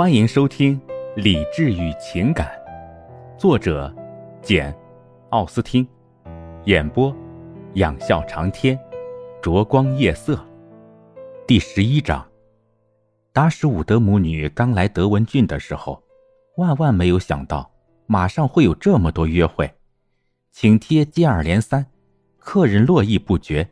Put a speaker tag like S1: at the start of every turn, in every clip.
S1: 欢迎收听《理智与情感》，作者简·奥斯汀，演播仰笑长天，灼光夜色。第十一章。达什伍德母女刚来德文郡的时候，万万没有想到，马上会有这么多约会，请帖接二连三，客人络绎不绝，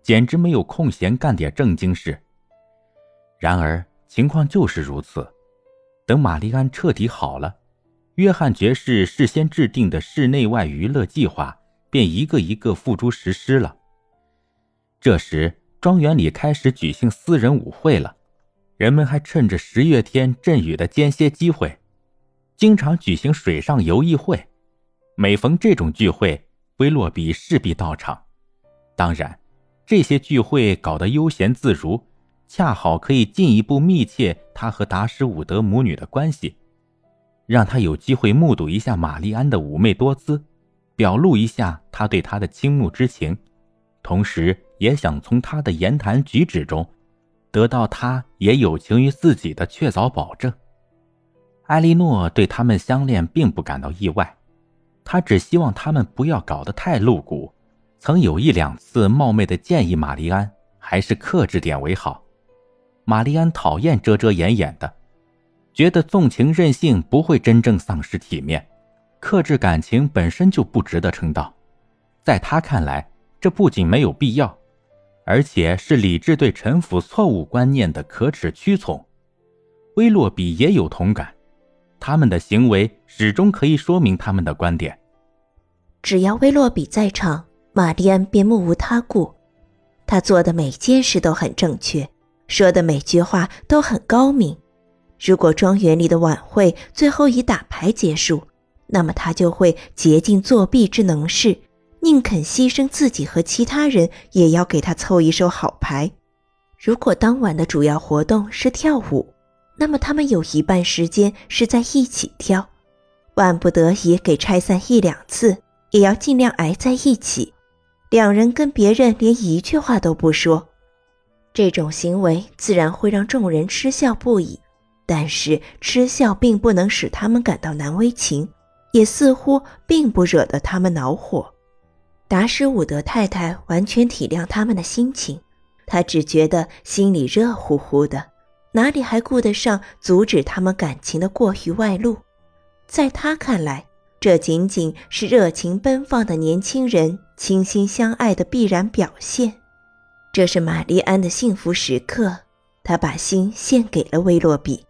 S1: 简直没有空闲干点正经事。然而情况就是如此。等玛丽安彻底好了，约翰爵士事先制定的室内外娱乐计划便一个一个付诸实施了。这时，庄园里开始举行私人舞会了，人们还趁着十月天阵雨的间歇机会，经常举行水上游艺会。每逢这种聚会，威洛比势必到场。当然，这些聚会搞得悠闲自如。恰好可以进一步密切他和达什伍德母女的关系，让他有机会目睹一下玛丽安的妩媚多姿，表露一下他对她的倾慕之情，同时也想从他的言谈举止中，得到他也有情于自己的确凿保证。艾莉诺对他们相恋并不感到意外，她只希望他们不要搞得太露骨，曾有一两次冒昧的建议玛丽安，还是克制点为好。玛丽安讨厌遮遮掩掩的，觉得纵情任性不会真正丧失体面，克制感情本身就不值得称道。在他看来，这不仅没有必要，而且是理智对臣服错误观念的可耻屈从。威洛比也有同感，他们的行为始终可以说明他们的观点。
S2: 只要威洛比在场，玛丽安便目无他顾，他做的每件事都很正确。说的每句话都很高明。如果庄园里的晚会最后以打牌结束，那么他就会竭尽作弊之能事，宁肯牺牲自己和其他人，也要给他凑一手好牌。如果当晚的主要活动是跳舞，那么他们有一半时间是在一起跳。万不得已给拆散一两次，也要尽量挨在一起。两人跟别人连一句话都不说。这种行为自然会让众人嗤笑不已，但是嗤笑并不能使他们感到难为情，也似乎并不惹得他们恼火。达什伍德太太完全体谅他们的心情，她只觉得心里热乎乎的，哪里还顾得上阻止他们感情的过于外露？在她看来，这仅仅是热情奔放的年轻人倾心相爱的必然表现。这是玛丽安的幸福时刻，她把心献给了威洛比。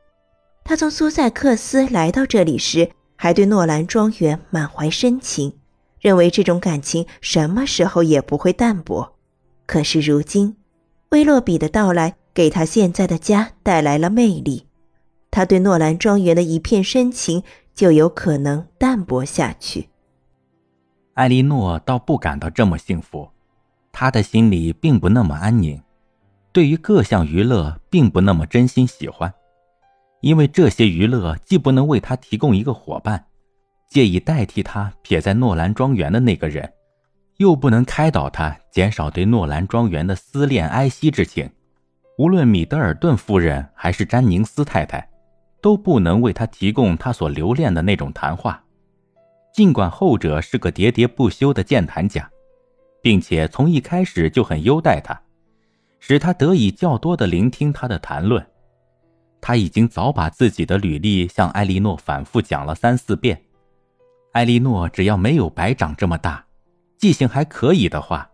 S2: 他从苏塞克斯来到这里时，还对诺兰庄园满怀深情，认为这种感情什么时候也不会淡薄。可是如今，威洛比的到来给他现在的家带来了魅力，他对诺兰庄园的一片深情就有可能淡薄下去。
S1: 艾莉诺倒不感到这么幸福。他的心里并不那么安宁，对于各项娱乐并不那么真心喜欢，因为这些娱乐既不能为他提供一个伙伴，借以代替他撇在诺兰庄园的那个人，又不能开导他减少对诺兰庄园的思恋哀惜之情。无论米德尔顿夫人还是詹宁斯太太，都不能为他提供他所留恋的那种谈话，尽管后者是个喋喋不休的健谈家。并且从一开始就很优待他，使他得以较多的聆听他的谈论。他已经早把自己的履历向艾莉诺反复讲了三四遍。艾莉诺只要没有白长这么大，记性还可以的话，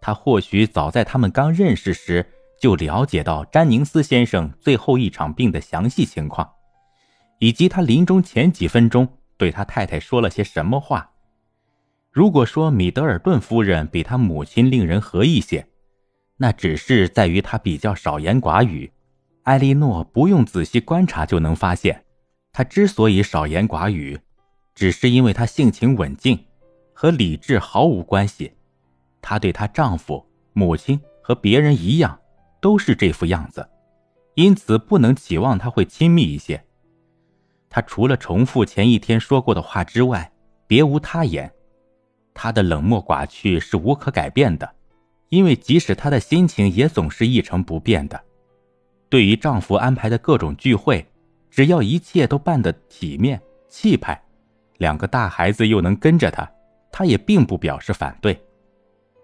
S1: 他或许早在他们刚认识时就了解到詹宁斯先生最后一场病的详细情况，以及他临终前几分钟对他太太说了些什么话。如果说米德尔顿夫人比他母亲令人合意些，那只是在于她比较少言寡语。艾莉诺不用仔细观察就能发现，她之所以少言寡语，只是因为她性情稳静，和理智毫无关系。她对她丈夫、母亲和别人一样，都是这副样子，因此不能期望她会亲密一些。她除了重复前一天说过的话之外，别无他言。她的冷漠寡趣是无可改变的，因为即使她的心情也总是一成不变的。对于丈夫安排的各种聚会，只要一切都办得体面气派，两个大孩子又能跟着他，他也并不表示反对。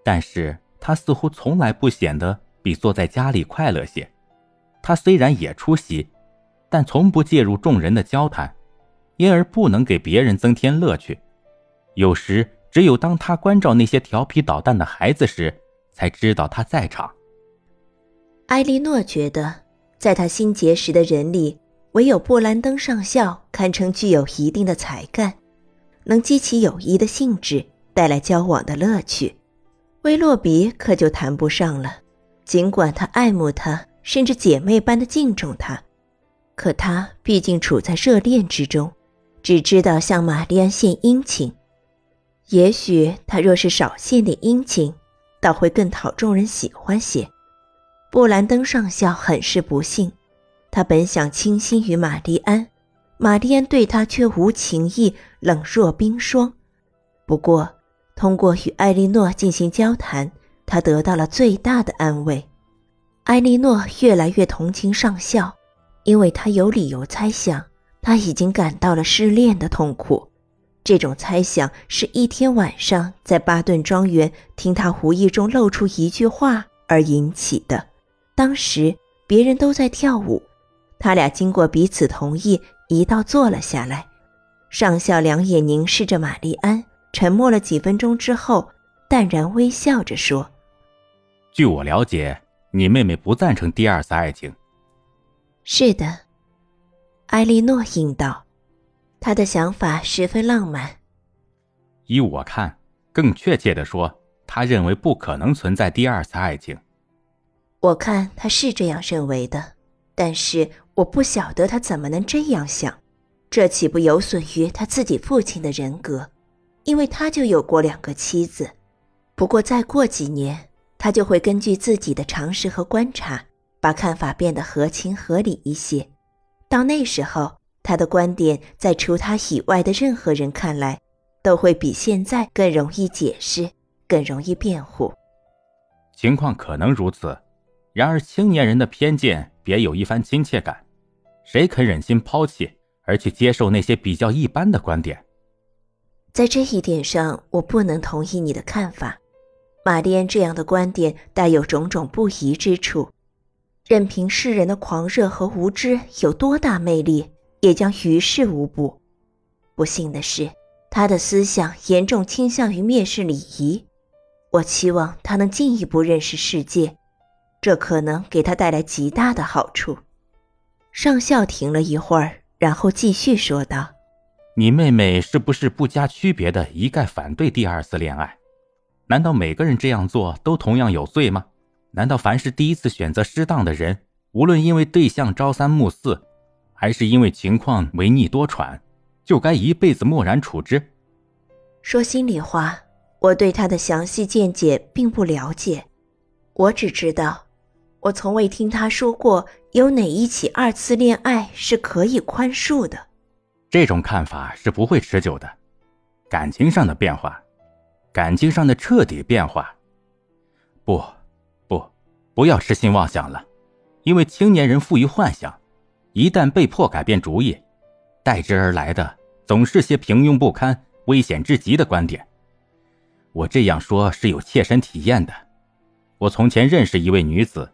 S1: 但是他似乎从来不显得比坐在家里快乐些。他虽然也出席，但从不介入众人的交谈，因而不能给别人增添乐趣。有时只有当他关照那些调皮捣蛋的孩子时，才知道他在场。
S2: 埃莉诺觉得，在他新结识的人里，唯有布兰登上校堪称具有一定的才干，能激起友谊的兴致，带来交往的乐趣。威洛比可就谈不上了，尽管他爱慕他，甚至姐妹般的敬重他，可他毕竟处在热恋之中，只知道向玛丽安献殷勤。也许他若是少献点殷勤，倒会更讨众人喜欢些。布兰登上校很是不幸，他本想倾心于玛丽安，玛丽安对他却无情意，冷若冰霜。不过，通过与艾莉诺进行交谈，他得到了最大的安慰。艾莉诺越来越同情上校，因为他有理由猜想他已经感到了失恋的痛苦。这种猜想是一天晚上在巴顿庄园听他无意中露出一句话而引起的。当时别人都在跳舞，他俩经过彼此同意，一道坐了下来。上校两眼凝视着玛丽安。沉默了几分钟之后，淡然微笑着说：“
S1: 据我了解，你妹妹不赞成第二次爱情。”“
S2: 是的。”埃莉诺应道，“她的想法十分浪漫。
S1: 依我看，更确切的说，他认为不可能存在第二次爱情。
S2: 我看他是这样认为的，但是我不晓得他怎么能这样想，这岂不有损于他自己父亲的人格？”因为他就有过两个妻子，不过再过几年，他就会根据自己的常识和观察，把看法变得合情合理一些。到那时候，他的观点在除他以外的任何人看来，都会比现在更容易解释，更容易辩护。
S1: 情况可能如此，然而青年人的偏见别有一番亲切感，谁肯忍心抛弃而去接受那些比较一般的观点？
S2: 在这一点上，我不能同意你的看法。玛丽安这样的观点带有种种不宜之处。任凭世人的狂热和无知有多大魅力，也将于事无补。不幸的是，他的思想严重倾向于蔑视礼仪。我期望他能进一步认识世界，这可能给他带来极大的好处。上校停了一会儿，然后继续说道。
S1: 你妹妹是不是不加区别的一概反对第二次恋爱？难道每个人这样做都同样有罪吗？难道凡是第一次选择失当的人，无论因为对象朝三暮四，还是因为情况违逆多舛，就该一辈子漠然处之？
S2: 说心里话，我对他的详细见解并不了解。我只知道，我从未听他说过有哪一起二次恋爱是可以宽恕的。
S1: 这种看法是不会持久的，感情上的变化，感情上的彻底变化，不，不，不要痴心妄想了，因为青年人富于幻想，一旦被迫改变主意，代之而来的总是些平庸不堪、危险至极的观点。我这样说是有切身体验的，我从前认识一位女子，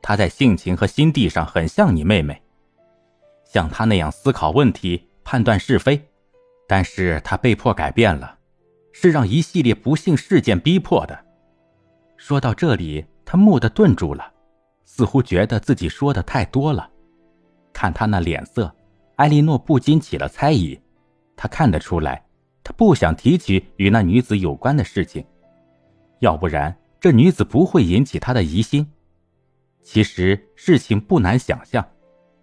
S1: 她在性情和心地上很像你妹妹，像她那样思考问题。判断是非，但是他被迫改变了，是让一系列不幸事件逼迫的。说到这里，他蓦地顿住了，似乎觉得自己说的太多了。看他那脸色，艾莉诺不禁起了猜疑。他看得出来，他不想提起与那女子有关的事情，要不然这女子不会引起他的疑心。其实事情不难想象，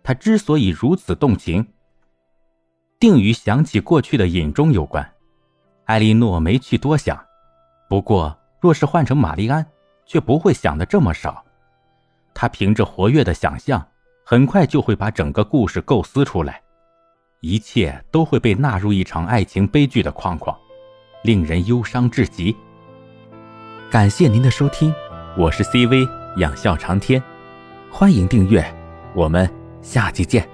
S1: 他之所以如此动情。定与想起过去的隐衷有关，艾莉诺没去多想。不过，若是换成玛丽安，却不会想的这么少。她凭着活跃的想象，很快就会把整个故事构思出来，一切都会被纳入一场爱情悲剧的框框，令人忧伤至极。感谢您的收听，我是 CV 仰笑长天，欢迎订阅，我们下期见。